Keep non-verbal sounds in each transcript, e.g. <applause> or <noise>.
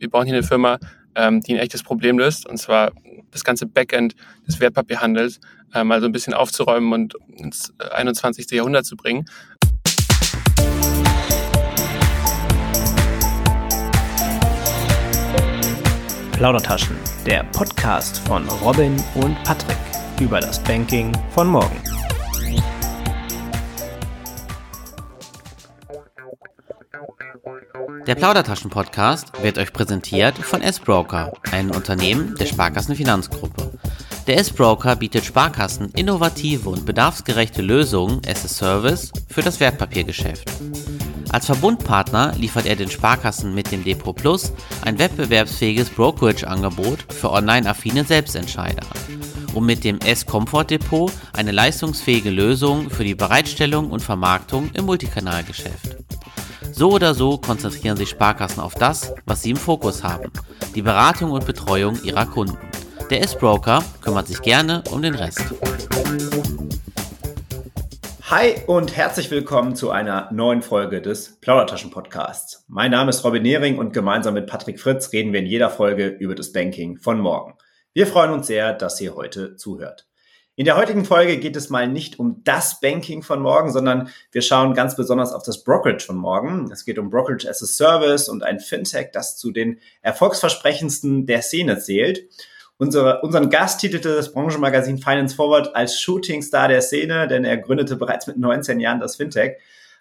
wir brauchen hier eine Firma, ähm, die ein echtes Problem löst, und zwar das ganze Backend des Wertpapierhandels äh, mal so ein bisschen aufzuräumen und ins 21. Jahrhundert zu bringen. Plaudertaschen, der Podcast von Robin und Patrick über das Banking von morgen. Der Plaudertaschen-Podcast wird euch präsentiert von S-Broker, einem Unternehmen der Sparkassenfinanzgruppe. Der S-Broker bietet Sparkassen innovative und bedarfsgerechte Lösungen as a Service für das Wertpapiergeschäft. Als Verbundpartner liefert er den Sparkassen mit dem Depot Plus ein wettbewerbsfähiges Brokerage-Angebot für online-affine Selbstentscheider und mit dem S-Comfort Depot eine leistungsfähige Lösung für die Bereitstellung und Vermarktung im Multikanalgeschäft. So oder so konzentrieren sich Sparkassen auf das, was sie im Fokus haben, die Beratung und Betreuung ihrer Kunden. Der S-Broker kümmert sich gerne um den Rest. Hi und herzlich willkommen zu einer neuen Folge des Plaudertaschen Podcasts. Mein Name ist Robin Nehring und gemeinsam mit Patrick Fritz reden wir in jeder Folge über das Banking von morgen. Wir freuen uns sehr, dass ihr heute zuhört. In der heutigen Folge geht es mal nicht um das Banking von morgen, sondern wir schauen ganz besonders auf das Brokerage von morgen. Es geht um Brokerage as a Service und ein Fintech, das zu den erfolgsversprechendsten der Szene zählt. Unsere, unseren Gast titelte das Branchenmagazin Finance Forward als Shootingstar der Szene, denn er gründete bereits mit 19 Jahren das Fintech,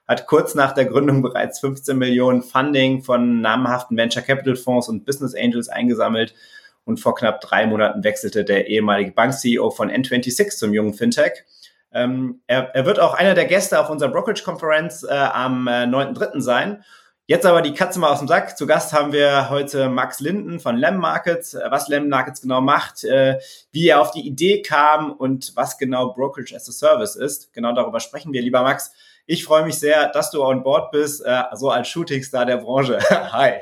hat kurz nach der Gründung bereits 15 Millionen Funding von namhaften Venture Capital Fonds und Business Angels eingesammelt und vor knapp drei Monaten wechselte der ehemalige Bank-CEO von N26 zum jungen Fintech. Ähm, er, er, wird auch einer der Gäste auf unserer Brokerage-Konferenz äh, am äh, 9.3. sein. Jetzt aber die Katze mal aus dem Sack. Zu Gast haben wir heute Max Linden von Lem Markets, äh, was Lem Markets genau macht, äh, wie er auf die Idee kam und was genau Brokerage as a Service ist. Genau darüber sprechen wir, lieber Max. Ich freue mich sehr, dass du on board bist, äh, so als Shootingstar der Branche. <laughs> Hi.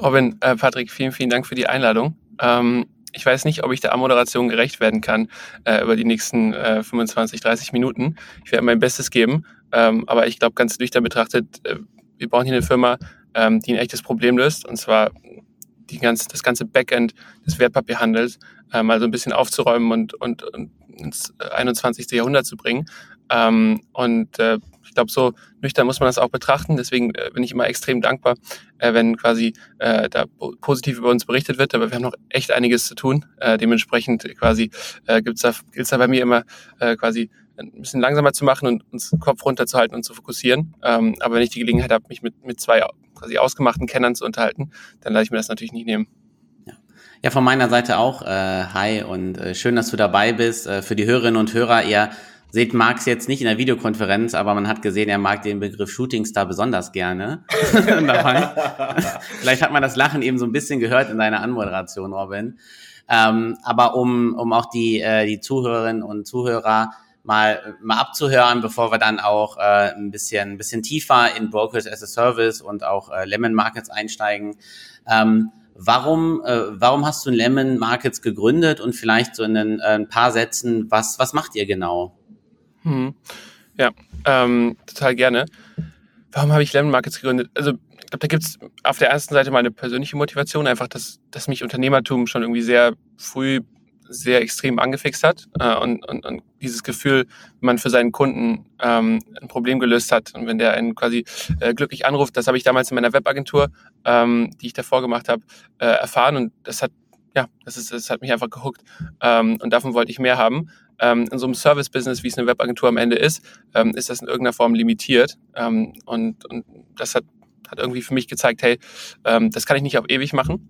Robin, äh, Patrick, vielen, vielen Dank für die Einladung. Ähm, ich weiß nicht, ob ich der Ammoderation gerecht werden kann äh, über die nächsten äh, 25, 30 Minuten. Ich werde mein Bestes geben, ähm, aber ich glaube, ganz nüchtern betrachtet, äh, wir brauchen hier eine Firma, ähm, die ein echtes Problem löst, und zwar die ganze, das ganze Backend des Wertpapierhandels äh, mal so ein bisschen aufzuräumen und, und, und ins 21. Jahrhundert zu bringen. Ähm, und äh, ich glaube, so nüchtern muss man das auch betrachten. Deswegen äh, bin ich immer extrem dankbar, äh, wenn quasi äh, da positiv über uns berichtet wird. Aber wir haben noch echt einiges zu tun. Dementsprechend quasi gibt's da, gilt's da bei mir immer quasi ein bisschen langsamer zu machen und uns den Kopf runterzuhalten und zu fokussieren. Ähm, aber wenn ich die Gelegenheit habe, mich mit, mit zwei quasi ausgemachten Kennern zu unterhalten, dann lasse ich mir das natürlich nicht nehmen. Ja, von meiner Seite auch. Äh, hi und äh, schön, dass du dabei bist. Äh, für die Hörerinnen und Hörer, ihr seht Marx jetzt nicht in der Videokonferenz, aber man hat gesehen, er mag den Begriff Shootingstar besonders gerne. <laughs> Vielleicht hat man das Lachen eben so ein bisschen gehört in deiner Anmoderation, Robin. Ähm, aber um, um auch die, äh, die Zuhörerinnen und Zuhörer mal, mal abzuhören, bevor wir dann auch äh, ein, bisschen, ein bisschen tiefer in Brokers as a Service und auch äh, Lemon Markets einsteigen. Ähm, warum, äh, warum hast du Lemon Markets gegründet und vielleicht so in ein, äh, ein paar Sätzen, was, was macht ihr genau? Hm. Ja, ähm, total gerne. Warum habe ich Lemon Markets gegründet? Also, ich glaube, da gibt es auf der ersten Seite mal eine persönliche Motivation, einfach, dass, dass mich Unternehmertum schon irgendwie sehr früh sehr extrem angefixt hat äh, und, und, und dieses Gefühl, wenn man für seinen Kunden ähm, ein Problem gelöst hat und wenn der einen quasi äh, glücklich anruft, das habe ich damals in meiner Webagentur, ähm, die ich davor gemacht habe, äh, erfahren und das hat ja, das, ist, das hat mich einfach gehuckt ähm, und davon wollte ich mehr haben ähm, in so einem Service-Business, wie es eine Webagentur am Ende ist, ähm, ist das in irgendeiner Form limitiert. Ähm, und, und das hat, hat irgendwie für mich gezeigt, hey, ähm, das kann ich nicht auf ewig machen.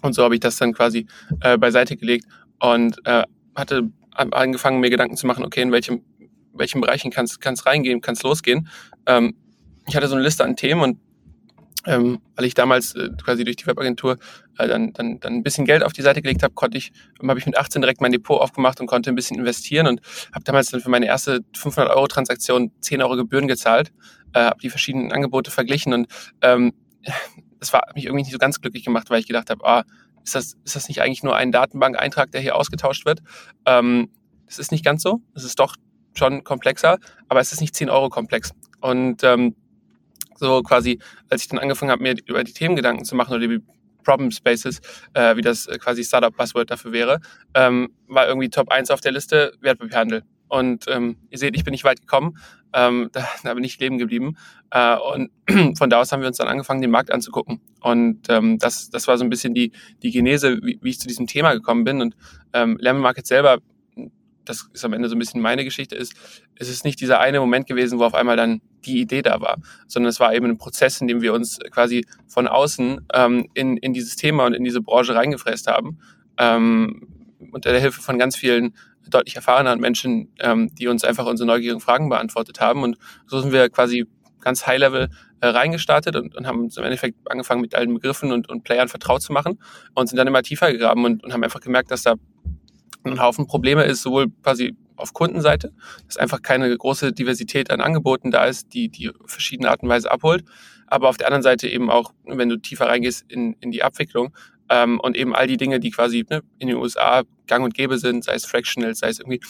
Und so habe ich das dann quasi äh, beiseite gelegt und äh, hatte angefangen, mir Gedanken zu machen, okay, in welchem, welchen Bereichen kann es reingehen, kann es losgehen. Ähm, ich hatte so eine Liste an Themen und ähm, weil ich damals äh, quasi durch die Webagentur äh, dann, dann, dann ein bisschen Geld auf die Seite gelegt habe, konnte ich, habe ich mit 18 direkt mein Depot aufgemacht und konnte ein bisschen investieren und habe damals dann für meine erste 500 Euro Transaktion 10 Euro Gebühren gezahlt, äh, habe die verschiedenen Angebote verglichen und ähm, <laughs> das war mich irgendwie nicht so ganz glücklich gemacht, weil ich gedacht habe, ah, ist das, ist das nicht eigentlich nur ein Datenbankeintrag, der hier ausgetauscht wird? Ähm, das ist nicht ganz so, es ist doch schon komplexer, aber es ist nicht 10 Euro komplex und ähm, so quasi, als ich dann angefangen habe, mir über die Themen Gedanken zu machen oder die Problem Spaces, äh, wie das quasi Startup-Buzzword dafür wäre, ähm, war irgendwie Top 1 auf der Liste Wertpapierhandel. Und ähm, ihr seht, ich bin nicht weit gekommen, ähm, <laughs> da, da bin ich leben geblieben. Äh, und <clears throat> von da aus haben wir uns dann angefangen, den Markt anzugucken. Und ähm, das, das war so ein bisschen die, die Genese, wie, wie ich zu diesem Thema gekommen bin. Und ähm, Lemon Market selber das ist am Ende so ein bisschen meine Geschichte, ist, es ist nicht dieser eine Moment gewesen, wo auf einmal dann die Idee da war, sondern es war eben ein Prozess, in dem wir uns quasi von außen ähm, in, in dieses Thema und in diese Branche reingefräst haben, ähm, unter der Hilfe von ganz vielen deutlich erfahreneren Menschen, ähm, die uns einfach unsere neugierigen Fragen beantwortet haben. Und so sind wir quasi ganz high-level äh, reingestartet und, und haben im Endeffekt angefangen, mit allen Begriffen und, und Playern vertraut zu machen und sind dann immer tiefer gegraben und, und haben einfach gemerkt, dass da ein Haufen Probleme ist, sowohl quasi auf Kundenseite, dass einfach keine große Diversität an Angeboten da ist, die die verschiedene Art und Weise abholt, aber auf der anderen Seite eben auch, wenn du tiefer reingehst in, in die Abwicklung ähm, und eben all die Dinge, die quasi ne, in den USA gang und gäbe sind, sei es Fractional, sei es irgendwie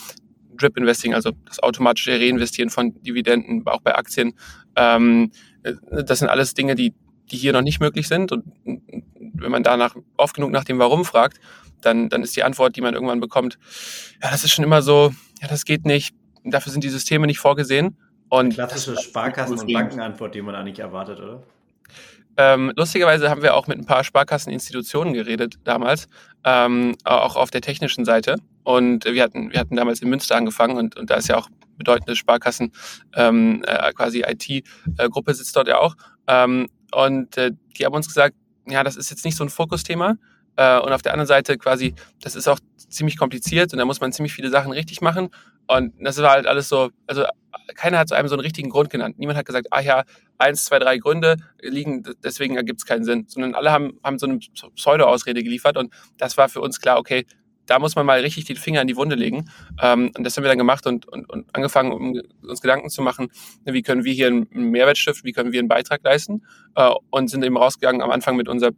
Drip Investing, also das automatische Reinvestieren von Dividenden, auch bei Aktien. Ähm, das sind alles Dinge, die, die hier noch nicht möglich sind. Und wenn man danach oft genug nach dem Warum fragt, dann, dann ist die Antwort, die man irgendwann bekommt, ja, das ist schon immer so, ja, das geht nicht, dafür sind die Systeme nicht vorgesehen. Und klassische Sparkassen- und Bankenantwort, die man eigentlich erwartet, oder? Ähm, lustigerweise haben wir auch mit ein paar Sparkasseninstitutionen geredet damals, ähm, auch auf der technischen Seite. Und wir hatten, wir hatten damals in Münster angefangen und, und da ist ja auch bedeutende Sparkassen, ähm, äh, quasi IT-Gruppe äh, sitzt dort ja auch. Ähm, und äh, die haben uns gesagt, ja, das ist jetzt nicht so ein Fokusthema, äh, und auf der anderen Seite quasi, das ist auch ziemlich kompliziert und da muss man ziemlich viele Sachen richtig machen. Und das war halt alles so, also keiner hat zu einem so einen richtigen Grund genannt. Niemand hat gesagt, ah ja, eins, zwei, drei Gründe liegen, deswegen ergibt es keinen Sinn. Sondern alle haben, haben so eine Pseudo-Ausrede geliefert und das war für uns klar, okay, da muss man mal richtig den Finger in die Wunde legen. Ähm, und das haben wir dann gemacht und, und, und angefangen, um uns Gedanken zu machen, wie können wir hier einen Mehrwert stiften, wie können wir einen Beitrag leisten äh, und sind eben rausgegangen am Anfang mit unserer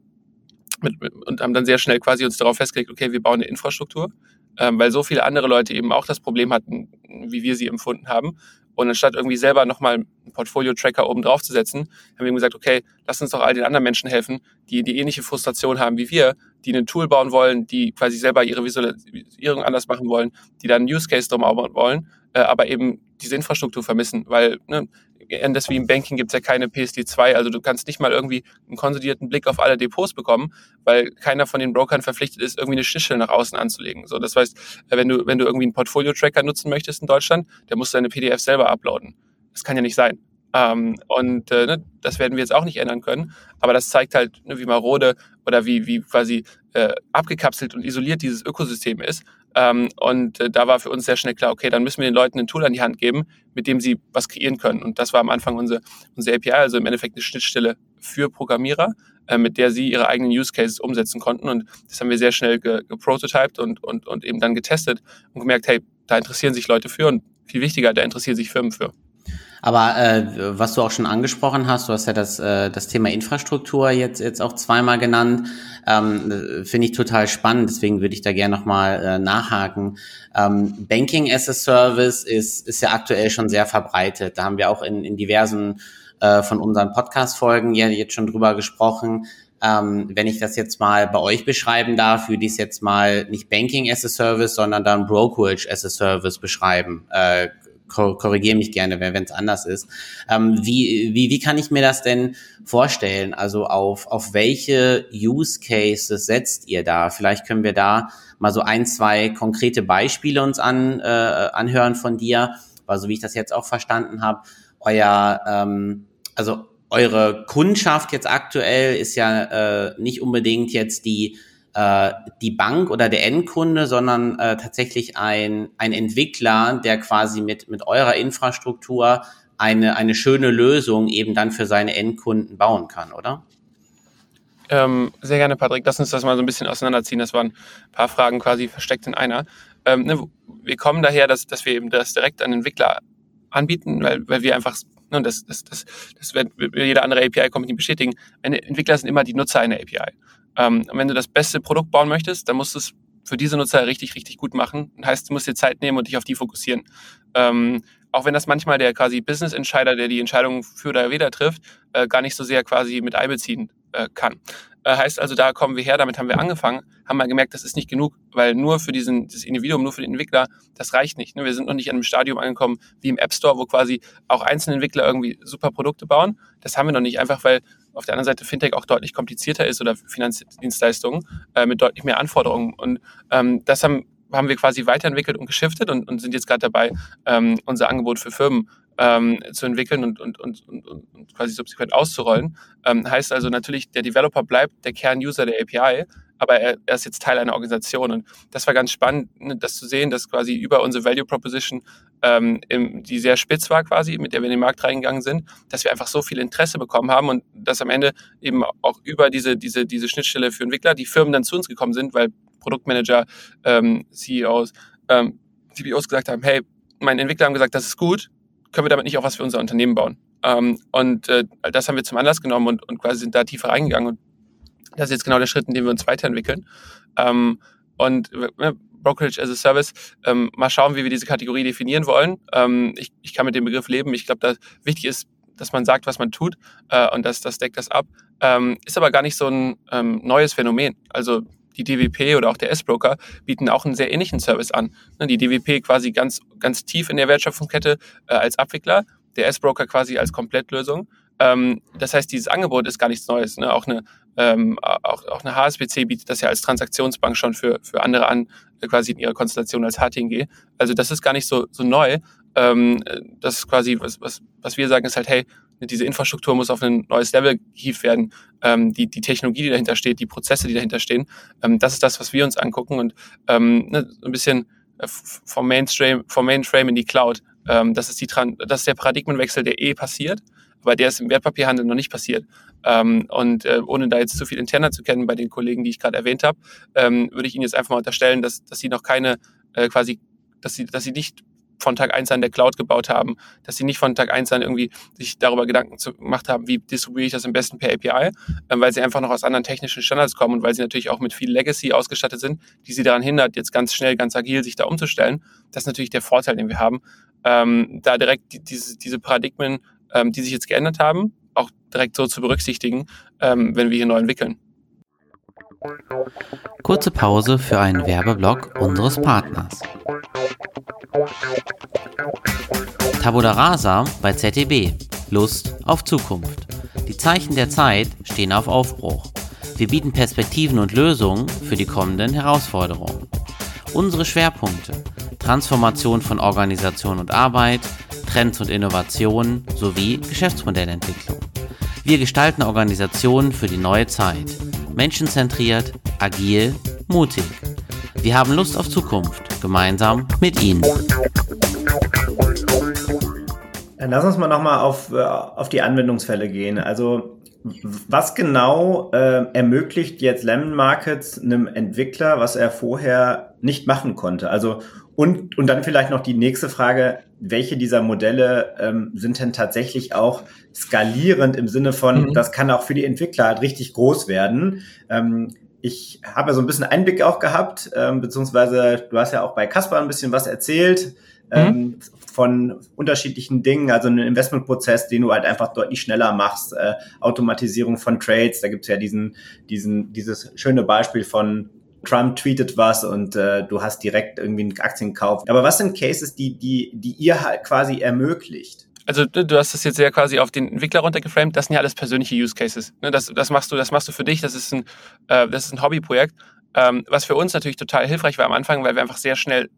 mit, mit, und haben dann sehr schnell quasi uns darauf festgelegt, okay, wir bauen eine Infrastruktur, ähm, weil so viele andere Leute eben auch das Problem hatten, wie wir sie empfunden haben. Und anstatt irgendwie selber nochmal einen Portfolio-Tracker oben drauf zu setzen, haben wir gesagt, okay, lass uns doch all den anderen Menschen helfen, die die ähnliche Frustration haben wie wir, die ein Tool bauen wollen, die quasi selber ihre Visualisierung anders machen wollen, die dann einen Use Case drum aufbauen wollen, äh, aber eben diese Infrastruktur vermissen, weil ne, anders wie im Banking gibt es ja keine PSD2, also du kannst nicht mal irgendwie einen konsolidierten Blick auf alle Depots bekommen, weil keiner von den Brokern verpflichtet ist, irgendwie eine Schnittstelle nach außen anzulegen. So, das heißt, äh, wenn du, wenn du irgendwie einen Portfolio-Tracker nutzen möchtest in Deutschland, der muss deine PDF selber uploaden. Das kann ja nicht sein. Ähm, und äh, ne, das werden wir jetzt auch nicht ändern können. Aber das zeigt halt, ne, wie marode oder wie, wie quasi äh, abgekapselt und isoliert dieses Ökosystem ist. Ähm, und äh, da war für uns sehr schnell klar, okay, dann müssen wir den Leuten ein Tool an die Hand geben, mit dem sie was kreieren können. Und das war am Anfang unsere, unsere API, also im Endeffekt eine Schnittstelle für Programmierer, äh, mit der sie ihre eigenen Use Cases umsetzen konnten. Und das haben wir sehr schnell geprototyped und, und, und eben dann getestet und gemerkt, hey, da interessieren sich Leute für und viel wichtiger, da interessieren sich Firmen für. Aber äh, was du auch schon angesprochen hast, du hast ja das, äh, das Thema Infrastruktur jetzt, jetzt auch zweimal genannt, ähm, finde ich total spannend, deswegen würde ich da gerne nochmal äh, nachhaken. Ähm, Banking as a Service ist, ist ja aktuell schon sehr verbreitet. Da haben wir auch in, in diversen äh, von unseren Podcast-Folgen ja jetzt schon drüber gesprochen. Ähm, wenn ich das jetzt mal bei euch beschreiben darf, würde ich es jetzt mal nicht Banking as a Service, sondern dann Brokerage as a Service beschreiben. Äh, korrigiere mich gerne, wenn es anders ist. Ähm, wie, wie, wie kann ich mir das denn vorstellen? Also auf, auf welche Use Cases setzt ihr da? Vielleicht können wir da mal so ein, zwei konkrete Beispiele uns an, äh, anhören von dir, weil so wie ich das jetzt auch verstanden habe, euer, ähm, also eure Kundschaft jetzt aktuell ist ja äh, nicht unbedingt jetzt die äh, die Bank oder der Endkunde, sondern äh, tatsächlich ein, ein Entwickler, der quasi mit, mit eurer Infrastruktur eine, eine schöne Lösung eben dann für seine Endkunden bauen kann, oder? Ähm, sehr gerne, Patrick. Lass uns das mal so ein bisschen auseinanderziehen. Das waren ein paar Fragen quasi versteckt in einer. Ähm, ne, wir kommen daher, dass, dass wir eben das direkt an Entwickler anbieten, weil, weil wir einfach, ne, das, das, das, das wird jede andere API-Company bestätigen, Entwickler sind immer die Nutzer einer API. Ähm, wenn du das beste Produkt bauen möchtest, dann musst du es für diese Nutzer richtig, richtig gut machen. Das heißt, du musst dir Zeit nehmen und dich auf die fokussieren. Ähm, auch wenn das manchmal der quasi Business Entscheider, der die Entscheidung für oder wider trifft, äh, gar nicht so sehr quasi mit einbeziehen äh, kann. Äh, heißt also, da kommen wir her, damit haben wir angefangen, haben mal gemerkt, das ist nicht genug, weil nur für diesen, das Individuum, nur für den Entwickler, das reicht nicht. Ne? Wir sind noch nicht an einem Stadium angekommen wie im App Store, wo quasi auch einzelne Entwickler irgendwie super Produkte bauen. Das haben wir noch nicht, einfach weil auf der anderen Seite Fintech auch deutlich komplizierter ist oder Finanzdienstleistungen äh, mit deutlich mehr Anforderungen. Und ähm, das haben, haben wir quasi weiterentwickelt und geschiftet und, und sind jetzt gerade dabei, ähm, unser Angebot für Firmen ähm, zu entwickeln und, und, und, und, und quasi subsequent auszurollen. Ähm, heißt also natürlich, der Developer bleibt der Kern-User der API, aber er, er, ist jetzt Teil einer Organisation. Und das war ganz spannend, ne, das zu sehen, dass quasi über unsere Value Proposition, ähm, im, die sehr spitz war quasi, mit der wir in den Markt reingegangen sind, dass wir einfach so viel Interesse bekommen haben und dass am Ende eben auch über diese, diese, diese Schnittstelle für Entwickler die Firmen dann zu uns gekommen sind, weil Produktmanager, ähm, CEOs, ähm, CBOs gesagt haben, hey, meine Entwickler haben gesagt, das ist gut, können wir damit nicht auch was für unser Unternehmen bauen? Ähm, und äh, das haben wir zum Anlass genommen und, und quasi sind da tiefer reingegangen. Und das ist jetzt genau der Schritt, in dem wir uns weiterentwickeln. Ähm, und äh, Brokerage as a Service, ähm, mal schauen, wie wir diese Kategorie definieren wollen. Ähm, ich, ich kann mit dem Begriff leben. Ich glaube, wichtig ist, dass man sagt, was man tut äh, und das, das deckt das ab. Ähm, ist aber gar nicht so ein ähm, neues Phänomen. Also die DWP oder auch der S-Broker bieten auch einen sehr ähnlichen Service an. Ne, die DWP quasi ganz, ganz tief in der Wertschöpfungskette äh, als Abwickler, der S-Broker quasi als Komplettlösung. Ähm, das heißt, dieses Angebot ist gar nichts Neues. Ne? Auch, eine, ähm, auch, auch eine HSBC bietet das ja als Transaktionsbank schon für, für andere an, äh, quasi in ihrer Konstellation als HTNG. Also das ist gar nicht so, so neu. Ähm, das ist quasi, was, was, was wir sagen, ist halt, hey, diese Infrastruktur muss auf ein neues Level gehievt werden. Ähm, die, die Technologie, die dahinter steht, die Prozesse, die dahinter stehen, ähm, das ist das, was wir uns angucken und ähm, ne, ein bisschen äh, vom Mainstream, vom Mainframe in die Cloud. Ähm, das, ist die, das ist der Paradigmenwechsel, der eh passiert, aber der ist im Wertpapierhandel noch nicht passiert. Ähm, und äh, ohne da jetzt zu viel interner zu kennen bei den Kollegen, die ich gerade erwähnt habe, ähm, würde ich Ihnen jetzt einfach mal unterstellen, dass, dass Sie noch keine äh, quasi, dass Sie, dass Sie nicht von Tag eins an der Cloud gebaut haben, dass sie nicht von Tag eins an irgendwie sich darüber Gedanken gemacht haben, wie distribuiere ich das am besten per API, äh, weil sie einfach noch aus anderen technischen Standards kommen und weil sie natürlich auch mit viel Legacy ausgestattet sind, die sie daran hindert, jetzt ganz schnell, ganz agil sich da umzustellen. Das ist natürlich der Vorteil, den wir haben, ähm, da direkt die, diese, diese Paradigmen, ähm, die sich jetzt geändert haben, auch direkt so zu berücksichtigen, ähm, wenn wir hier neu entwickeln. Kurze Pause für einen Werbeblock unseres Partners. Tabula Rasa bei ZDB. Lust auf Zukunft. Die Zeichen der Zeit stehen auf Aufbruch. Wir bieten Perspektiven und Lösungen für die kommenden Herausforderungen. Unsere Schwerpunkte: Transformation von Organisation und Arbeit, Trends und Innovationen sowie Geschäftsmodellentwicklung. Wir gestalten Organisationen für die neue Zeit. Menschenzentriert, agil, mutig. Wir haben Lust auf Zukunft, gemeinsam mit Ihnen. Dann lass uns mal nochmal auf, äh, auf die Anwendungsfälle gehen. Also was genau äh, ermöglicht jetzt Lemon Markets einem Entwickler, was er vorher nicht machen konnte? Also und, und dann vielleicht noch die nächste Frage, welche dieser Modelle ähm, sind denn tatsächlich auch skalierend im Sinne von, mhm. das kann auch für die Entwickler halt richtig groß werden. Ähm, ich habe ja so ein bisschen Einblick auch gehabt, ähm, beziehungsweise du hast ja auch bei Caspar ein bisschen was erzählt mhm. von unterschiedlichen Dingen, also einen Investmentprozess, den du halt einfach deutlich schneller machst, äh, Automatisierung von Trades, da gibt's ja diesen, diesen, dieses schöne Beispiel von Trump tweetet was und äh, du hast direkt irgendwie einen Aktienkauf. Aber was sind Cases, die, die, die ihr halt quasi ermöglicht? Also du hast das jetzt sehr quasi auf den Entwickler runtergeframed. Das sind ja alles persönliche Use Cases. Ne, das, das machst du, das machst du für dich. Das ist ein, äh, das ist ein Hobbyprojekt. Ähm, was für uns natürlich total hilfreich war am Anfang, weil wir einfach sehr schnell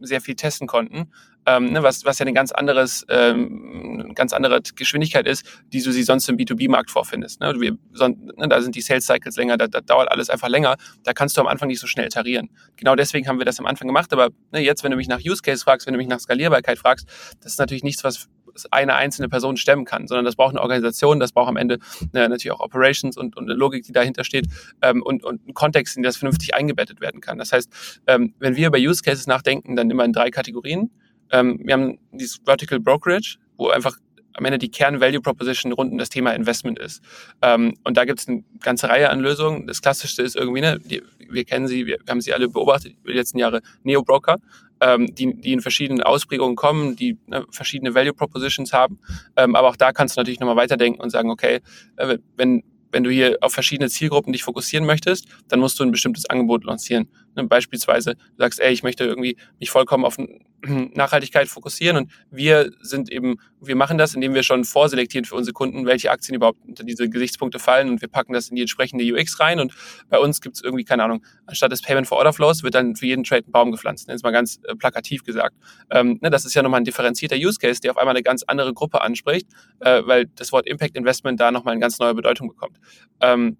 sehr viel testen konnten, ähm, ne, was, was ja eine ganz anderes, ähm, ganz andere Geschwindigkeit ist, die du sie sonst im B2B-Markt vorfindest. Ne? Wir, son, ne, da sind die Sales Cycles länger, da, da, dauert alles einfach länger, da kannst du am Anfang nicht so schnell iterieren. Genau deswegen haben wir das am Anfang gemacht, aber ne, jetzt, wenn du mich nach Use Case fragst, wenn du mich nach Skalierbarkeit fragst, das ist natürlich nichts, was eine einzelne Person stemmen kann, sondern das braucht eine Organisation, das braucht am Ende äh, natürlich auch Operations und, und eine Logik, die dahinter steht ähm, und, und einen Kontext, in das vernünftig eingebettet werden kann. Das heißt, ähm, wenn wir über Use Cases nachdenken, dann immer in drei Kategorien. Ähm, wir haben dieses Vertical Brokerage, wo einfach am Ende die Kern-Value-Proposition rund um das Thema Investment ist. Ähm, und da gibt es eine ganze Reihe an Lösungen. Das Klassischste ist irgendwie, ne, die wir kennen sie, wir haben sie alle beobachtet über die letzten Jahre, Neo-Broker, ähm, die, die in verschiedenen Ausprägungen kommen, die ne, verschiedene Value Propositions haben. Ähm, aber auch da kannst du natürlich nochmal weiterdenken und sagen, okay, äh, wenn, wenn du hier auf verschiedene Zielgruppen dich fokussieren möchtest, dann musst du ein bestimmtes Angebot lancieren. Ne, beispielsweise, du sagst, ey, ich möchte irgendwie mich vollkommen auf <clears throat> Nachhaltigkeit fokussieren und wir sind eben, wir machen das, indem wir schon vorselektieren für unsere Kunden, welche Aktien überhaupt unter diese Gesichtspunkte fallen und wir packen das in die entsprechende UX rein und bei uns gibt es irgendwie, keine Ahnung, anstatt des Payment for Order Flows wird dann für jeden Trade ein Baum gepflanzt, jetzt mal ganz äh, plakativ gesagt. Ähm, ne, das ist ja nochmal ein differenzierter Use Case, der auf einmal eine ganz andere Gruppe anspricht, äh, weil das Wort Impact Investment da nochmal eine ganz neue Bedeutung bekommt. Ähm,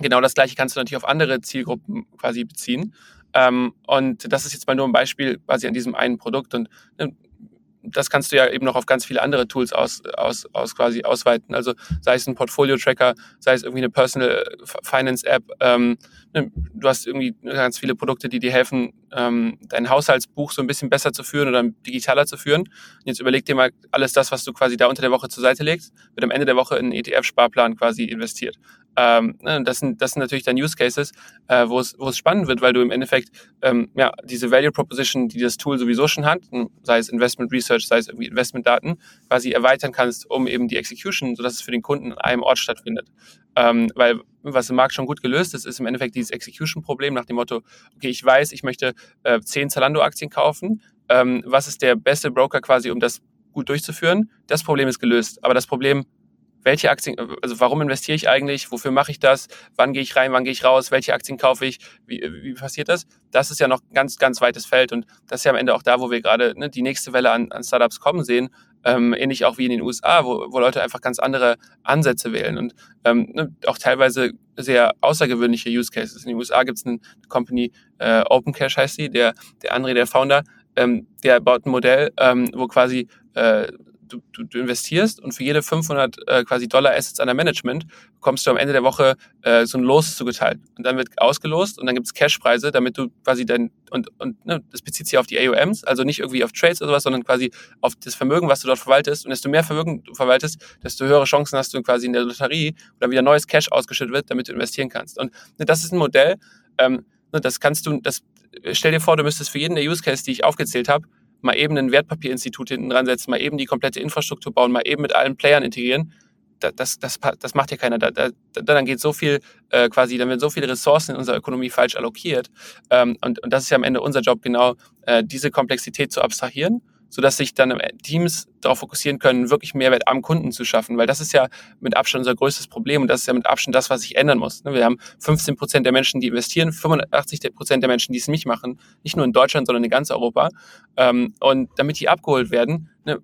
genau das gleiche kannst du natürlich auf andere Zielgruppen quasi beziehen. Ähm, und das ist jetzt mal nur ein Beispiel quasi an diesem einen Produkt. Und ne, das kannst du ja eben noch auf ganz viele andere Tools aus, aus, aus quasi ausweiten. Also sei es ein Portfolio-Tracker, sei es irgendwie eine Personal Finance App. Ähm, du hast irgendwie ganz viele Produkte, die dir helfen, ähm, dein Haushaltsbuch so ein bisschen besser zu führen oder digitaler zu führen. Und jetzt überleg dir mal alles das, was du quasi da unter der Woche zur Seite legst, wird am Ende der Woche in einen ETF-Sparplan quasi investiert. Ähm, ne, das, sind, das sind natürlich dann Use Cases, äh, wo, es, wo es spannend wird, weil du im Endeffekt ähm, ja, diese Value Proposition, die das Tool sowieso schon hat, sei es Investment Research, sei es irgendwie Investmentdaten, quasi erweitern kannst, um eben die Execution, sodass es für den Kunden an einem Ort stattfindet. Ähm, weil was im Markt schon gut gelöst ist, ist im Endeffekt dieses Execution-Problem nach dem Motto, okay, ich weiß, ich möchte äh, zehn Zalando-Aktien kaufen. Ähm, was ist der beste Broker quasi, um das gut durchzuführen? Das Problem ist gelöst. Aber das Problem welche Aktien, also warum investiere ich eigentlich, wofür mache ich das, wann gehe ich rein, wann gehe ich raus, welche Aktien kaufe ich, wie, wie passiert das? Das ist ja noch ganz, ganz weites Feld und das ist ja am Ende auch da, wo wir gerade ne, die nächste Welle an, an Startups kommen sehen, ähm, ähnlich auch wie in den USA, wo, wo Leute einfach ganz andere Ansätze wählen und ähm, ne, auch teilweise sehr außergewöhnliche Use Cases. In den USA gibt es eine Company, äh, Open Cash heißt sie, der, der André, der Founder, ähm, der baut ein Modell, ähm, wo quasi äh, du, du, du investierst und für jede 500 äh, quasi Dollar Assets under Management bekommst du am Ende der Woche äh, so ein Los zugeteilt. Und dann wird ausgelost und dann gibt es Cashpreise, damit du quasi dein, und, und ne, das bezieht sich auf die AOMs, also nicht irgendwie auf Trades oder sowas, sondern quasi auf das Vermögen, was du dort verwaltest. Und desto mehr Vermögen du verwaltest, desto höhere Chancen hast du quasi in der Lotterie oder wieder neues Cash ausgeschüttet wird, damit du investieren kannst. Und ne, das ist ein Modell, ähm, ne, das kannst du, das stell dir vor, du müsstest für jeden der Use Case, die ich aufgezählt habe, mal eben ein Wertpapierinstitut hinten dran setzen, mal eben die komplette Infrastruktur bauen, mal eben mit allen Playern integrieren, das, das, das macht ja keiner. Da, da, dann geht so viel äh, quasi, dann werden so viele Ressourcen in unserer Ökonomie falsch allokiert. Ähm, und, und das ist ja am Ende unser Job, genau äh, diese Komplexität zu abstrahieren sodass sich dann Teams darauf fokussieren können, wirklich Mehrwert am Kunden zu schaffen, weil das ist ja mit Abstand unser größtes Problem und das ist ja mit Abstand das, was sich ändern muss. Ne? Wir haben 15 Prozent der Menschen, die investieren, 85 Prozent der Menschen, die es nicht machen, nicht nur in Deutschland, sondern in ganz Europa. Ähm, und damit die abgeholt werden, ne,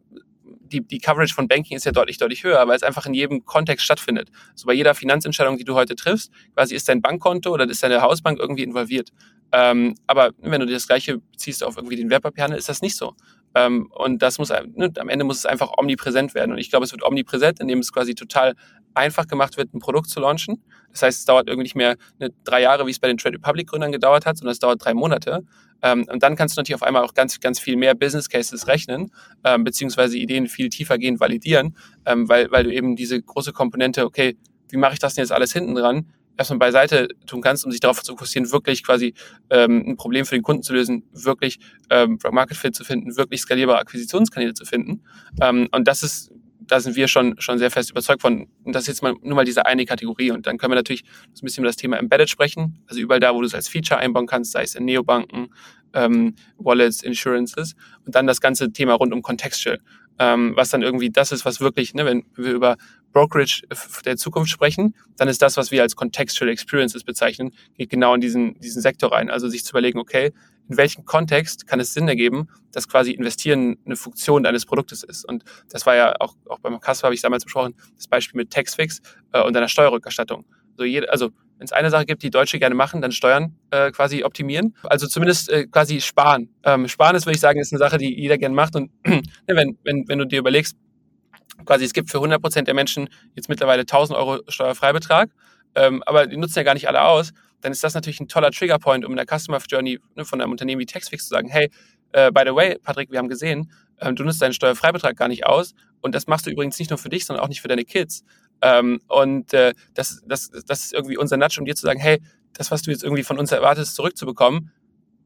die, die Coverage von Banking ist ja deutlich, deutlich höher, weil es einfach in jedem Kontext stattfindet. So bei jeder Finanzentscheidung, die du heute triffst, quasi ist dein Bankkonto oder ist deine Hausbank irgendwie involviert. Ähm, aber wenn du das Gleiche ziehst auf irgendwie den Wertpapierhandel, ist das nicht so. Ähm, und das muss, ne, am Ende muss es einfach omnipräsent werden. Und ich glaube, es wird omnipräsent, indem es quasi total einfach gemacht wird, ein Produkt zu launchen. Das heißt, es dauert irgendwie nicht mehr ne, drei Jahre, wie es bei den Trade Republic Gründern gedauert hat, sondern es dauert drei Monate. Ähm, und dann kannst du natürlich auf einmal auch ganz, ganz viel mehr Business Cases rechnen, ähm, beziehungsweise Ideen viel tiefergehend validieren, ähm, weil, weil du eben diese große Komponente, okay, wie mache ich das denn jetzt alles hinten dran, erstmal beiseite tun kannst, um sich darauf zu fokussieren, wirklich quasi ähm, ein Problem für den Kunden zu lösen, wirklich ähm, Market Fit zu finden, wirklich skalierbare Akquisitionskanäle zu finden. Ähm, und das ist, da sind wir schon, schon sehr fest überzeugt von. Und das ist jetzt mal nur mal diese eine Kategorie. Und dann können wir natürlich so ein bisschen über das Thema Embedded sprechen. Also überall da, wo du es als Feature einbauen kannst, sei es in Neobanken, ähm, Wallets, Insurances. Und dann das ganze Thema rund um Contextual ähm, was dann irgendwie das ist, was wirklich, ne, wenn wir über Brokerage der Zukunft sprechen, dann ist das, was wir als Contextual Experiences bezeichnen, geht genau in diesen, diesen Sektor rein. Also sich zu überlegen, okay, in welchem Kontext kann es Sinn ergeben, dass quasi Investieren eine Funktion eines Produktes ist. Und das war ja auch, auch beim Kasper habe ich damals besprochen, das Beispiel mit Taxfix äh, und einer Steuerrückerstattung. Also, jede, also wenn es eine Sache gibt, die Deutsche gerne machen, dann Steuern äh, quasi optimieren. Also zumindest äh, quasi sparen. Ähm, sparen ist, würde ich sagen, ist eine Sache, die jeder gerne macht. Und <clears throat> ne, wenn, wenn, wenn du dir überlegst, quasi es gibt für 100 Prozent der Menschen jetzt mittlerweile 1000 Euro Steuerfreibetrag, ähm, aber die nutzen ja gar nicht alle aus, dann ist das natürlich ein toller Triggerpoint, um in der Customer Journey ne, von einem Unternehmen wie Taxfix zu sagen, hey, äh, by the way, Patrick, wir haben gesehen, ähm, du nutzt deinen Steuerfreibetrag gar nicht aus und das machst du übrigens nicht nur für dich, sondern auch nicht für deine Kids. Ähm, und äh, das, das, das ist irgendwie unser Nudge, um dir zu sagen, hey, das, was du jetzt irgendwie von uns erwartest, zurückzubekommen,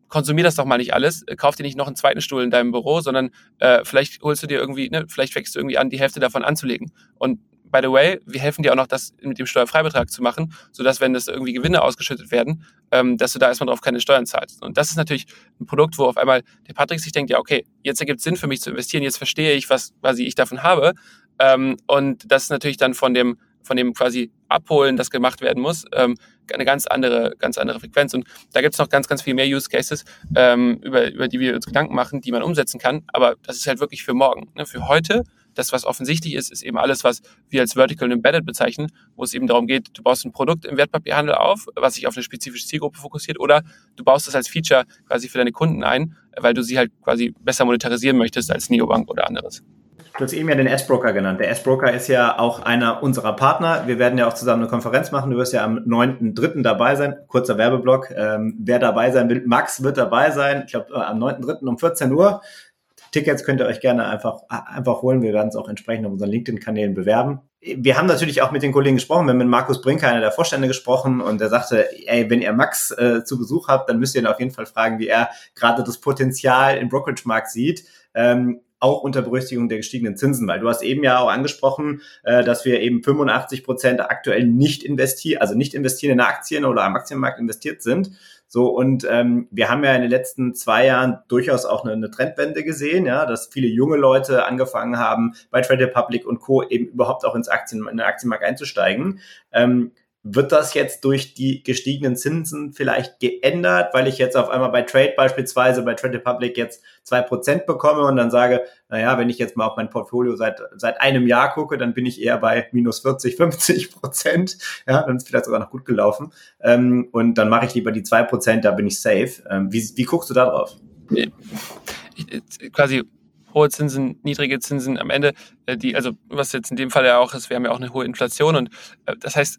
konsumier das doch mal nicht alles, äh, kauf dir nicht noch einen zweiten Stuhl in deinem Büro, sondern äh, vielleicht holst du dir irgendwie, ne, vielleicht fängst du irgendwie an, die Hälfte davon anzulegen. Und by the way, wir helfen dir auch noch, das mit dem Steuerfreibetrag zu machen, sodass, wenn das irgendwie Gewinne ausgeschüttet werden, ähm, dass du da erstmal drauf keine Steuern zahlst. Und das ist natürlich ein Produkt, wo auf einmal der Patrick sich denkt, ja, okay, jetzt ergibt es Sinn für mich zu investieren, jetzt verstehe ich, was quasi ich davon habe. Ähm, und das ist natürlich dann von dem, von dem quasi Abholen, das gemacht werden muss, ähm, eine ganz andere, ganz andere Frequenz. Und da gibt es noch ganz, ganz viel mehr Use Cases, ähm, über, über die wir uns Gedanken machen, die man umsetzen kann. Aber das ist halt wirklich für morgen. Ne? Für heute, das, was offensichtlich ist, ist eben alles, was wir als Vertical Embedded bezeichnen, wo es eben darum geht, du baust ein Produkt im Wertpapierhandel auf, was sich auf eine spezifische Zielgruppe fokussiert, oder du baust es als Feature quasi für deine Kunden ein, weil du sie halt quasi besser monetarisieren möchtest als Neobank oder anderes. Du hast eben ja den S-Broker genannt. Der S-Broker ist ja auch einer unserer Partner. Wir werden ja auch zusammen eine Konferenz machen. Du wirst ja am 9.3. dabei sein. Kurzer Werbeblock. Ähm, wer dabei sein will, Max wird dabei sein. Ich glaube, äh, am 9.3. um 14 Uhr. Tickets könnt ihr euch gerne einfach, einfach holen. Wir werden es auch entsprechend auf unseren LinkedIn-Kanälen bewerben. Wir haben natürlich auch mit den Kollegen gesprochen. Wir haben mit Markus Brinker, einer der Vorstände, gesprochen und der sagte, ey, wenn ihr Max äh, zu Besuch habt, dann müsst ihr ihn auf jeden Fall fragen, wie er gerade das Potenzial im Brokerage-Markt sieht. Ähm, auch unter Berücksichtigung der gestiegenen Zinsen, weil du hast eben ja auch angesprochen, äh, dass wir eben 85 Prozent aktuell nicht investieren, also nicht investieren in Aktien oder am Aktienmarkt investiert sind. So, und ähm, wir haben ja in den letzten zwei Jahren durchaus auch eine, eine Trendwende gesehen, ja, dass viele junge Leute angefangen haben, bei Trade Republic und Co. eben überhaupt auch ins Aktien, in den Aktienmarkt einzusteigen. Ähm, wird das jetzt durch die gestiegenen Zinsen vielleicht geändert, weil ich jetzt auf einmal bei Trade beispielsweise, bei Trade Republic jetzt zwei Prozent bekomme und dann sage, naja, wenn ich jetzt mal auf mein Portfolio seit, seit einem Jahr gucke, dann bin ich eher bei minus 40, 50 Prozent. Ja, dann ist vielleicht sogar noch gut gelaufen. Ähm, und dann mache ich lieber die zwei Prozent, da bin ich safe. Ähm, wie, wie guckst du da drauf? Quasi hohe Zinsen, niedrige Zinsen am Ende, äh, die, also was jetzt in dem Fall ja auch ist, wir haben ja auch eine hohe Inflation und äh, das heißt,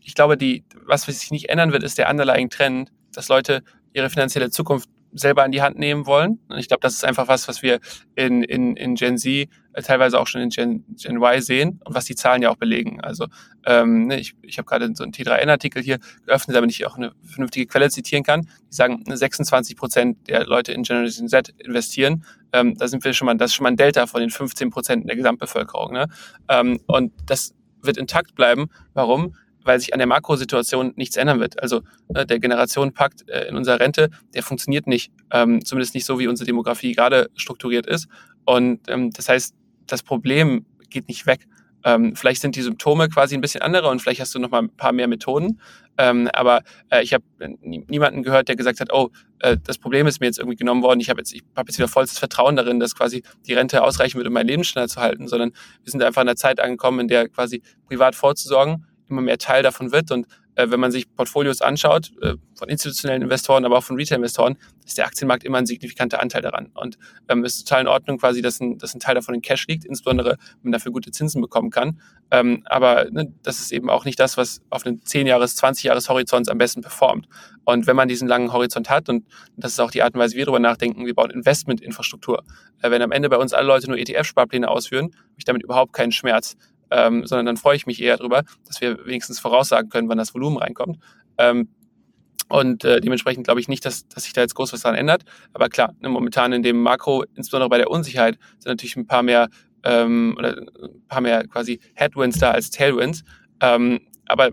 ich glaube, die, was sich nicht ändern wird, ist der underlying Trend, dass Leute ihre finanzielle Zukunft selber in die Hand nehmen wollen. Und ich glaube, das ist einfach was, was wir in, in, in Gen Z, äh, teilweise auch schon in Gen, Gen Y sehen und was die Zahlen ja auch belegen. Also ähm, ne, ich, ich habe gerade so einen T3N-Artikel hier geöffnet, damit ich auch eine vernünftige Quelle zitieren kann. Die sagen, 26 Prozent der Leute in Generation Z investieren. Ähm, da sind wir schon mal, das ist schon mal ein Delta von den 15 Prozent der Gesamtbevölkerung. Ne? Ähm, und das wird intakt bleiben. Warum? Weil sich an der Makrosituation nichts ändern wird. Also äh, der Generationenpakt äh, in unserer Rente, der funktioniert nicht, ähm, zumindest nicht so, wie unsere Demografie gerade strukturiert ist. Und ähm, das heißt, das Problem geht nicht weg. Ähm, vielleicht sind die Symptome quasi ein bisschen andere und vielleicht hast du noch mal ein paar mehr Methoden. Ähm, aber äh, ich habe niemanden gehört, der gesagt hat, oh, äh, das Problem ist mir jetzt irgendwie genommen worden. Ich habe jetzt, ich hab jetzt wieder vollstes Vertrauen darin, dass quasi die Rente ausreichen wird, um meinen Lebensstandard zu halten, sondern wir sind einfach in einer Zeit angekommen, in der quasi privat vorzusorgen immer mehr Teil davon wird. Und äh, wenn man sich Portfolios anschaut, äh, von institutionellen Investoren, aber auch von Retail-Investoren, ist der Aktienmarkt immer ein signifikanter Anteil daran. Und ähm, ist total in Ordnung quasi, dass ein, dass ein Teil davon in Cash liegt, insbesondere wenn man dafür gute Zinsen bekommen kann. Ähm, aber ne, das ist eben auch nicht das, was auf einem 10-Jahres-, 20-Jahres-Horizont am besten performt. Und wenn man diesen langen Horizont hat, und das ist auch die Art und Weise, wie wir darüber nachdenken, wir bauen Investmentinfrastruktur. Äh, wenn am Ende bei uns alle Leute nur ETF-Sparpläne ausführen, habe ich damit überhaupt keinen Schmerz ähm, sondern dann freue ich mich eher darüber, dass wir wenigstens voraussagen können, wann das Volumen reinkommt. Ähm, und äh, dementsprechend glaube ich nicht, dass, dass sich da jetzt groß was dran ändert. Aber klar, ne, momentan in dem Makro, insbesondere bei der Unsicherheit, sind natürlich ein paar mehr ähm, oder ein paar mehr quasi Headwinds da als Tailwinds. Ähm, aber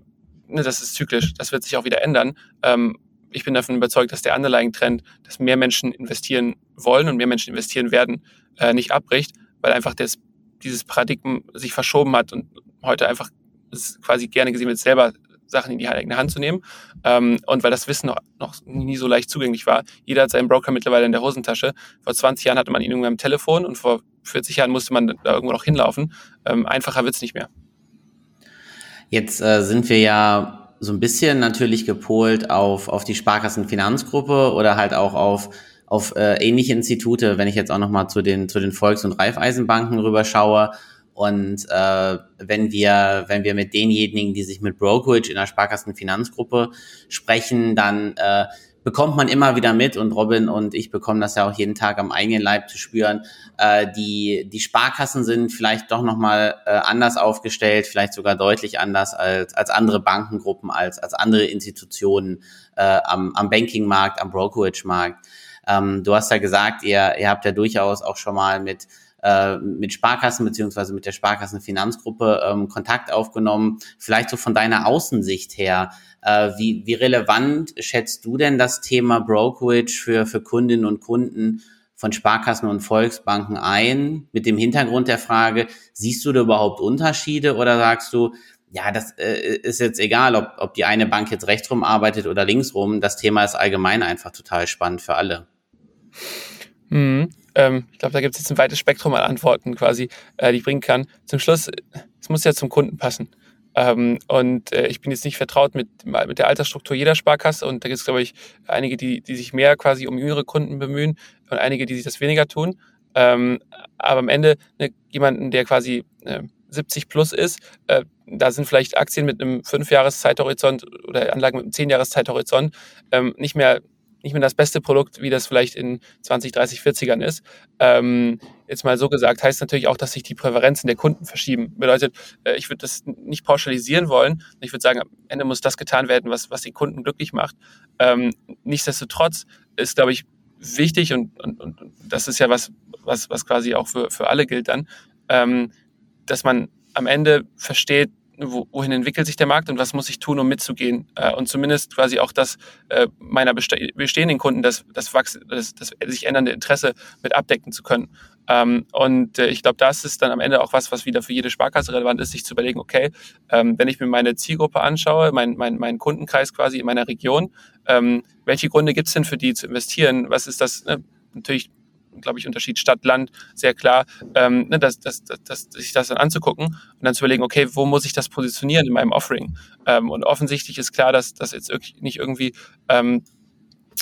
ne, das ist zyklisch, das wird sich auch wieder ändern. Ähm, ich bin davon überzeugt, dass der underlying Trend, dass mehr Menschen investieren wollen und mehr Menschen investieren werden, äh, nicht abbricht, weil einfach das dieses Paradigma sich verschoben hat und heute einfach es quasi gerne gesehen wird, selber Sachen in die eigene Hand zu nehmen. Ähm, und weil das Wissen noch, noch nie so leicht zugänglich war. Jeder hat seinen Broker mittlerweile in der Hosentasche. Vor 20 Jahren hatte man ihn irgendwann am Telefon und vor 40 Jahren musste man da irgendwo noch hinlaufen. Ähm, einfacher wird's nicht mehr. Jetzt äh, sind wir ja so ein bisschen natürlich gepolt auf, auf die Sparkassenfinanzgruppe oder halt auch auf auf äh, ähnliche Institute, wenn ich jetzt auch nochmal zu den, zu den Volks- und Raiffeisenbanken rüberschaue. Und äh, wenn wir, wenn wir mit denjenigen, die sich mit Brokerage in der Sparkassenfinanzgruppe sprechen, dann äh, bekommt man immer wieder mit und Robin und ich bekommen das ja auch jeden Tag am eigenen Leib zu spüren. Äh, die, die Sparkassen sind vielleicht doch nochmal äh, anders aufgestellt, vielleicht sogar deutlich anders als, als andere Bankengruppen, als, als andere Institutionen äh, am, am Bankingmarkt, am Brokerage-Markt. Ähm, du hast ja gesagt, ihr, ihr habt ja durchaus auch schon mal mit äh, mit Sparkassen beziehungsweise mit der Sparkassenfinanzgruppe ähm, Kontakt aufgenommen. Vielleicht so von deiner Außensicht her, äh, wie, wie relevant schätzt du denn das Thema Brokerage für, für Kundinnen und Kunden von Sparkassen und Volksbanken ein? Mit dem Hintergrund der Frage, siehst du da überhaupt Unterschiede oder sagst du, ja, das äh, ist jetzt egal, ob, ob die eine Bank jetzt rechts rum arbeitet oder links rum. Das Thema ist allgemein einfach total spannend für alle. Mhm. Ähm, ich glaube, da gibt es jetzt ein weites Spektrum an Antworten quasi, äh, die ich bringen kann. Zum Schluss, es muss ja zum Kunden passen. Ähm, und äh, ich bin jetzt nicht vertraut mit, mit der Altersstruktur jeder Sparkasse und da gibt es, glaube ich, einige, die, die sich mehr quasi um jüngere Kunden bemühen und einige, die sich das weniger tun. Ähm, aber am Ende ne, jemanden, der quasi äh, 70 plus ist, äh, da sind vielleicht Aktien mit einem 5-Jahres-Zeithorizont oder Anlagen mit einem 10-Jahres-Zeithorizont ähm, nicht mehr nicht mehr das beste Produkt, wie das vielleicht in 20, 30, 40ern ist. Ähm, jetzt mal so gesagt, heißt natürlich auch, dass sich die Präferenzen der Kunden verschieben. Bedeutet, äh, ich würde das nicht pauschalisieren wollen. Ich würde sagen, am Ende muss das getan werden, was, was die Kunden glücklich macht. Ähm, nichtsdestotrotz ist, glaube ich, wichtig und, und, und das ist ja was, was, was quasi auch für, für alle gilt dann, ähm, dass man am Ende versteht, wohin entwickelt sich der Markt und was muss ich tun, um mitzugehen. Äh, und zumindest quasi auch das äh, meiner bestehenden Kunden, das, das, Wachs das, das sich ändernde Interesse mit abdecken zu können. Ähm, und äh, ich glaube, das ist dann am Ende auch was, was wieder für jede Sparkasse relevant ist, sich zu überlegen, okay, ähm, wenn ich mir meine Zielgruppe anschaue, mein, mein, mein Kundenkreis quasi in meiner Region, ähm, welche Gründe gibt es denn für die zu investieren? Was ist das? Ne? Natürlich glaube ich, Unterschied Stadt-Land sehr klar, ähm, ne, das, das, das, sich das dann anzugucken und dann zu überlegen, okay, wo muss ich das positionieren in meinem Offering? Ähm, und offensichtlich ist klar, dass das jetzt nicht irgendwie ähm,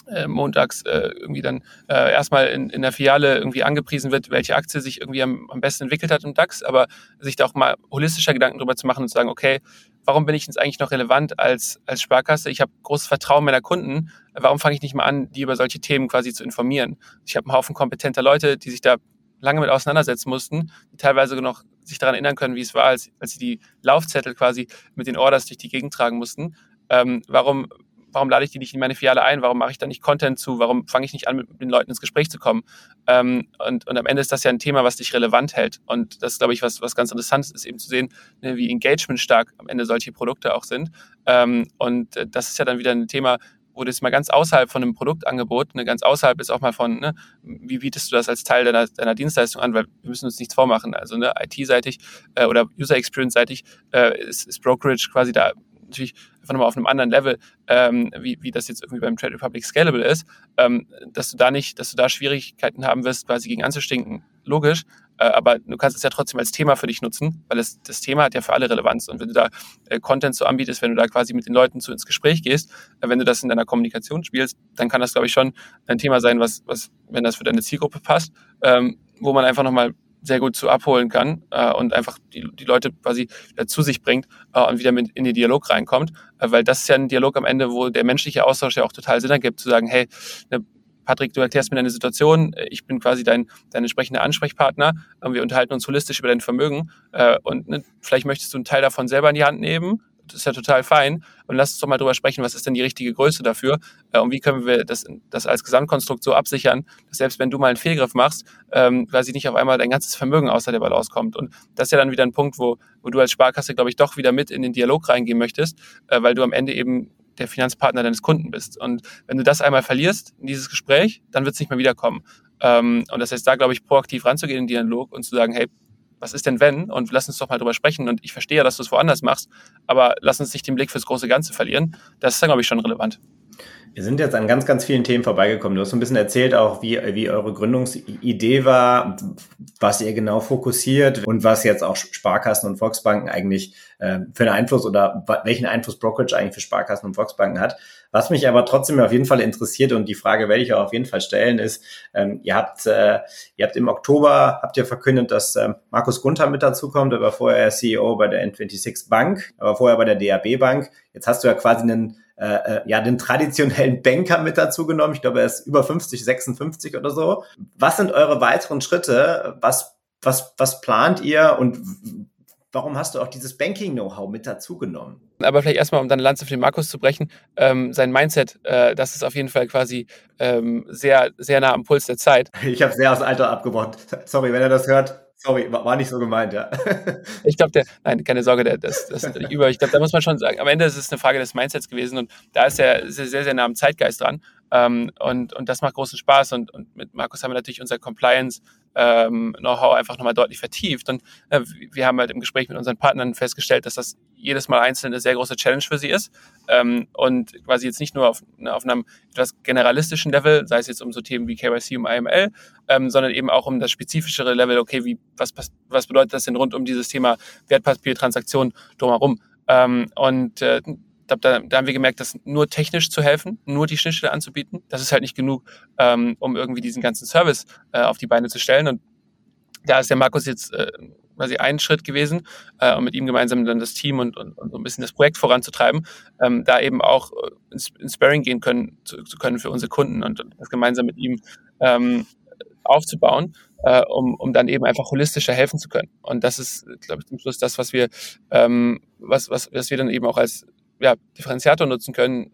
äh, montags äh, irgendwie dann äh, erstmal in, in der Filiale irgendwie angepriesen wird, welche Aktie sich irgendwie am, am besten entwickelt hat im DAX, aber sich da auch mal holistischer Gedanken drüber zu machen und zu sagen, okay, warum bin ich jetzt eigentlich noch relevant als, als Sparkasse? Ich habe großes Vertrauen meiner Kunden. Warum fange ich nicht mal an, die über solche Themen quasi zu informieren? Ich habe einen Haufen kompetenter Leute, die sich da lange mit auseinandersetzen mussten, die teilweise noch sich daran erinnern können, wie es war, als, als sie die Laufzettel quasi mit den Orders durch die Gegend tragen mussten. Ähm, warum warum lade ich die nicht in meine Filiale ein? Warum mache ich da nicht Content zu? Warum fange ich nicht an, mit den Leuten ins Gespräch zu kommen? Ähm, und, und am Ende ist das ja ein Thema, was dich relevant hält. Und das ist, glaube ich, was, was ganz interessant ist, eben zu sehen, ne, wie engagement stark am Ende solche Produkte auch sind. Ähm, und äh, das ist ja dann wieder ein Thema, wo das mal ganz außerhalb von einem Produktangebot, ne, ganz außerhalb ist auch mal von, ne, wie bietest du das als Teil deiner, deiner Dienstleistung an, weil wir müssen uns nichts vormachen. Also ne, IT-seitig äh, oder User Experience-seitig äh, ist, ist Brokerage quasi da natürlich einfach nochmal auf einem anderen Level, ähm, wie, wie das jetzt irgendwie beim Trade Republic scalable ist, ähm, dass du da nicht, dass du da Schwierigkeiten haben wirst, quasi gegen anzustinken. Logisch, äh, aber du kannst es ja trotzdem als Thema für dich nutzen, weil es, das Thema hat ja für alle Relevanz. Und wenn du da äh, Content so anbietest, wenn du da quasi mit den Leuten zu ins Gespräch gehst, äh, wenn du das in deiner Kommunikation spielst, dann kann das, glaube ich, schon ein Thema sein, was, was, wenn das für deine Zielgruppe passt, ähm, wo man einfach nochmal sehr gut zu abholen kann äh, und einfach die, die Leute quasi wieder zu sich bringt äh, und wieder mit in den Dialog reinkommt. Äh, weil das ist ja ein Dialog am Ende, wo der menschliche Austausch ja auch total Sinn ergibt, zu sagen, hey, ne, Patrick, du erklärst mir deine Situation, äh, ich bin quasi dein, dein entsprechender Ansprechpartner, wir unterhalten uns holistisch über dein Vermögen äh, und ne, vielleicht möchtest du einen Teil davon selber in die Hand nehmen das ist ja total fein. Und lass uns doch mal drüber sprechen, was ist denn die richtige Größe dafür äh, und wie können wir das, das als Gesamtkonstrukt so absichern, dass selbst wenn du mal einen Fehlgriff machst, ähm, quasi nicht auf einmal dein ganzes Vermögen außer der Balance kommt. Und das ist ja dann wieder ein Punkt, wo, wo du als Sparkasse, glaube ich, doch wieder mit in den Dialog reingehen möchtest, äh, weil du am Ende eben der Finanzpartner deines Kunden bist. Und wenn du das einmal verlierst in dieses Gespräch, dann wird es nicht mehr wiederkommen. Ähm, und das heißt, da glaube ich, proaktiv ranzugehen in den Dialog und zu sagen, hey, was ist denn wenn? Und lass uns doch mal drüber sprechen. Und ich verstehe, dass du es woanders machst, aber lass uns nicht den Blick fürs große Ganze verlieren. Das ist dann, glaube ich, schon relevant. Wir sind jetzt an ganz, ganz vielen Themen vorbeigekommen. Du hast so ein bisschen erzählt auch, wie, wie eure Gründungsidee war, was ihr genau fokussiert und was jetzt auch Sparkassen und Volksbanken eigentlich äh, für einen Einfluss oder welchen Einfluss Brokerage eigentlich für Sparkassen und Volksbanken hat. Was mich aber trotzdem auf jeden Fall interessiert und die Frage werde ich auch auf jeden Fall stellen, ist, ähm, ihr habt, äh, ihr habt im Oktober, habt ihr verkündet, dass äh, Markus Gunther mit dazukommt. Er war vorher CEO bei der N26 Bank, aber vorher bei der DAB Bank. Jetzt hast du ja quasi einen äh, äh, ja, den traditionellen Banker mit dazu genommen. Ich glaube, er ist über 50, 56 oder so. Was sind eure weiteren Schritte? Was, was, was plant ihr und warum hast du auch dieses Banking-Know-how mit dazu genommen? Aber vielleicht erstmal, um dann Lanze für den Markus zu brechen, ähm, sein Mindset, äh, das ist auf jeden Fall quasi ähm, sehr, sehr nah am Puls der Zeit. <laughs> Ich habe sehr aus Alter abgebaut. Sorry, wenn er das hört. Sorry, war nicht so gemeint, ja. <laughs> ich glaube, der, nein, keine Sorge, der, das, das ist über. Ich glaube, da muss man schon sagen, am Ende ist es eine Frage des Mindsets gewesen und da ist er sehr, sehr, sehr nah am Zeitgeist dran. Ähm, und, und das macht großen Spaß. Und, und mit Markus haben wir natürlich unser Compliance ähm, einfach nochmal deutlich vertieft. Und äh, wir haben halt im Gespräch mit unseren Partnern festgestellt, dass das jedes Mal einzeln eine sehr große Challenge für sie ist. Ähm, und quasi jetzt nicht nur auf, ne, auf einem etwas generalistischen Level, sei es jetzt um so Themen wie KYC und IML, ähm, sondern eben auch um das spezifischere Level, okay, wie, was, was bedeutet das denn rund um dieses Thema Wertpapiertransaktion drumherum? Ähm, und äh, da, da haben wir gemerkt, dass nur technisch zu helfen, nur die Schnittstelle anzubieten, das ist halt nicht genug, ähm, um irgendwie diesen ganzen Service äh, auf die Beine zu stellen. Und da ist der Markus jetzt äh, quasi ein Schritt gewesen, äh, um mit ihm gemeinsam dann das Team und, und, und so ein bisschen das Projekt voranzutreiben, ähm, da eben auch äh, ins, ins Sparing gehen können, zu, zu können für unsere Kunden und, und das gemeinsam mit ihm ähm, aufzubauen, äh, um, um dann eben einfach holistischer helfen zu können. Und das ist, glaube ich, zum Schluss das, was wir, ähm, was, was, was wir dann eben auch als ja, Differenziator nutzen können,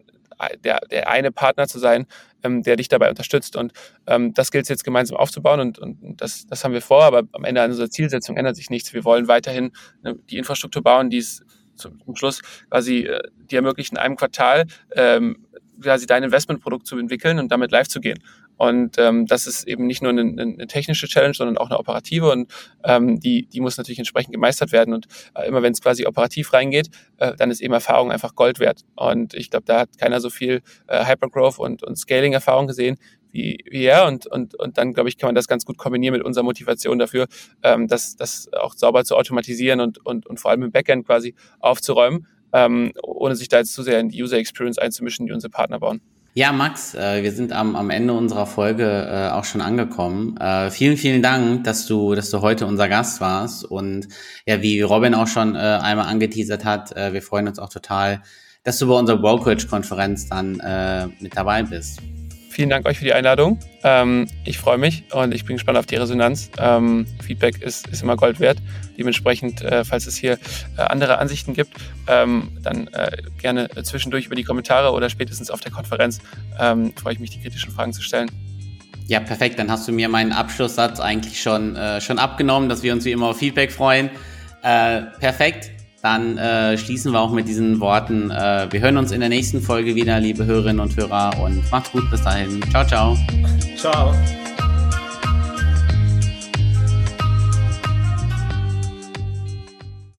der, der eine Partner zu sein, ähm, der dich dabei unterstützt. Und ähm, das gilt es jetzt gemeinsam aufzubauen und, und das, das haben wir vor, aber am Ende an unserer Zielsetzung ändert sich nichts. Wir wollen weiterhin ne, die Infrastruktur bauen, die es zum, zum Schluss quasi äh, die ermöglichen, in einem Quartal ähm, quasi dein Investmentprodukt zu entwickeln und damit live zu gehen. Und ähm, das ist eben nicht nur eine, eine technische Challenge, sondern auch eine operative und ähm, die, die muss natürlich entsprechend gemeistert werden. Und äh, immer wenn es quasi operativ reingeht, äh, dann ist eben Erfahrung einfach Gold wert. Und ich glaube, da hat keiner so viel äh, Hypergrowth und, und Scaling-Erfahrung gesehen wie, wie er. Und, und, und dann, glaube ich, kann man das ganz gut kombinieren mit unserer Motivation dafür, ähm, das, das auch sauber zu automatisieren und, und, und vor allem im Backend quasi aufzuräumen, ähm, ohne sich da jetzt zu sehr in die User Experience einzumischen, die unsere Partner bauen. Ja, Max, äh, wir sind am, am Ende unserer Folge äh, auch schon angekommen. Äh, vielen, vielen Dank, dass du, dass du heute unser Gast warst. Und ja, wie Robin auch schon einmal angeteasert hat, wir freuen uns auch total, dass du bei unserer Brokerage-Konferenz dann mit dabei bist. Vielen Dank euch für die Einladung. Ähm, ich freue mich und ich bin gespannt auf die Resonanz. Ähm, Feedback ist, ist immer Gold wert. Dementsprechend, äh, falls es hier äh, andere Ansichten gibt, ähm, dann äh, gerne zwischendurch über die Kommentare oder spätestens auf der Konferenz ähm, freue ich mich, die kritischen Fragen zu stellen. Ja, perfekt. Dann hast du mir meinen Abschlusssatz eigentlich schon, äh, schon abgenommen, dass wir uns wie immer auf Feedback freuen. Äh, perfekt dann äh, schließen wir auch mit diesen Worten. Äh, wir hören uns in der nächsten Folge wieder, liebe Hörerinnen und Hörer, und macht's gut bis dahin. Ciao, ciao. Ciao.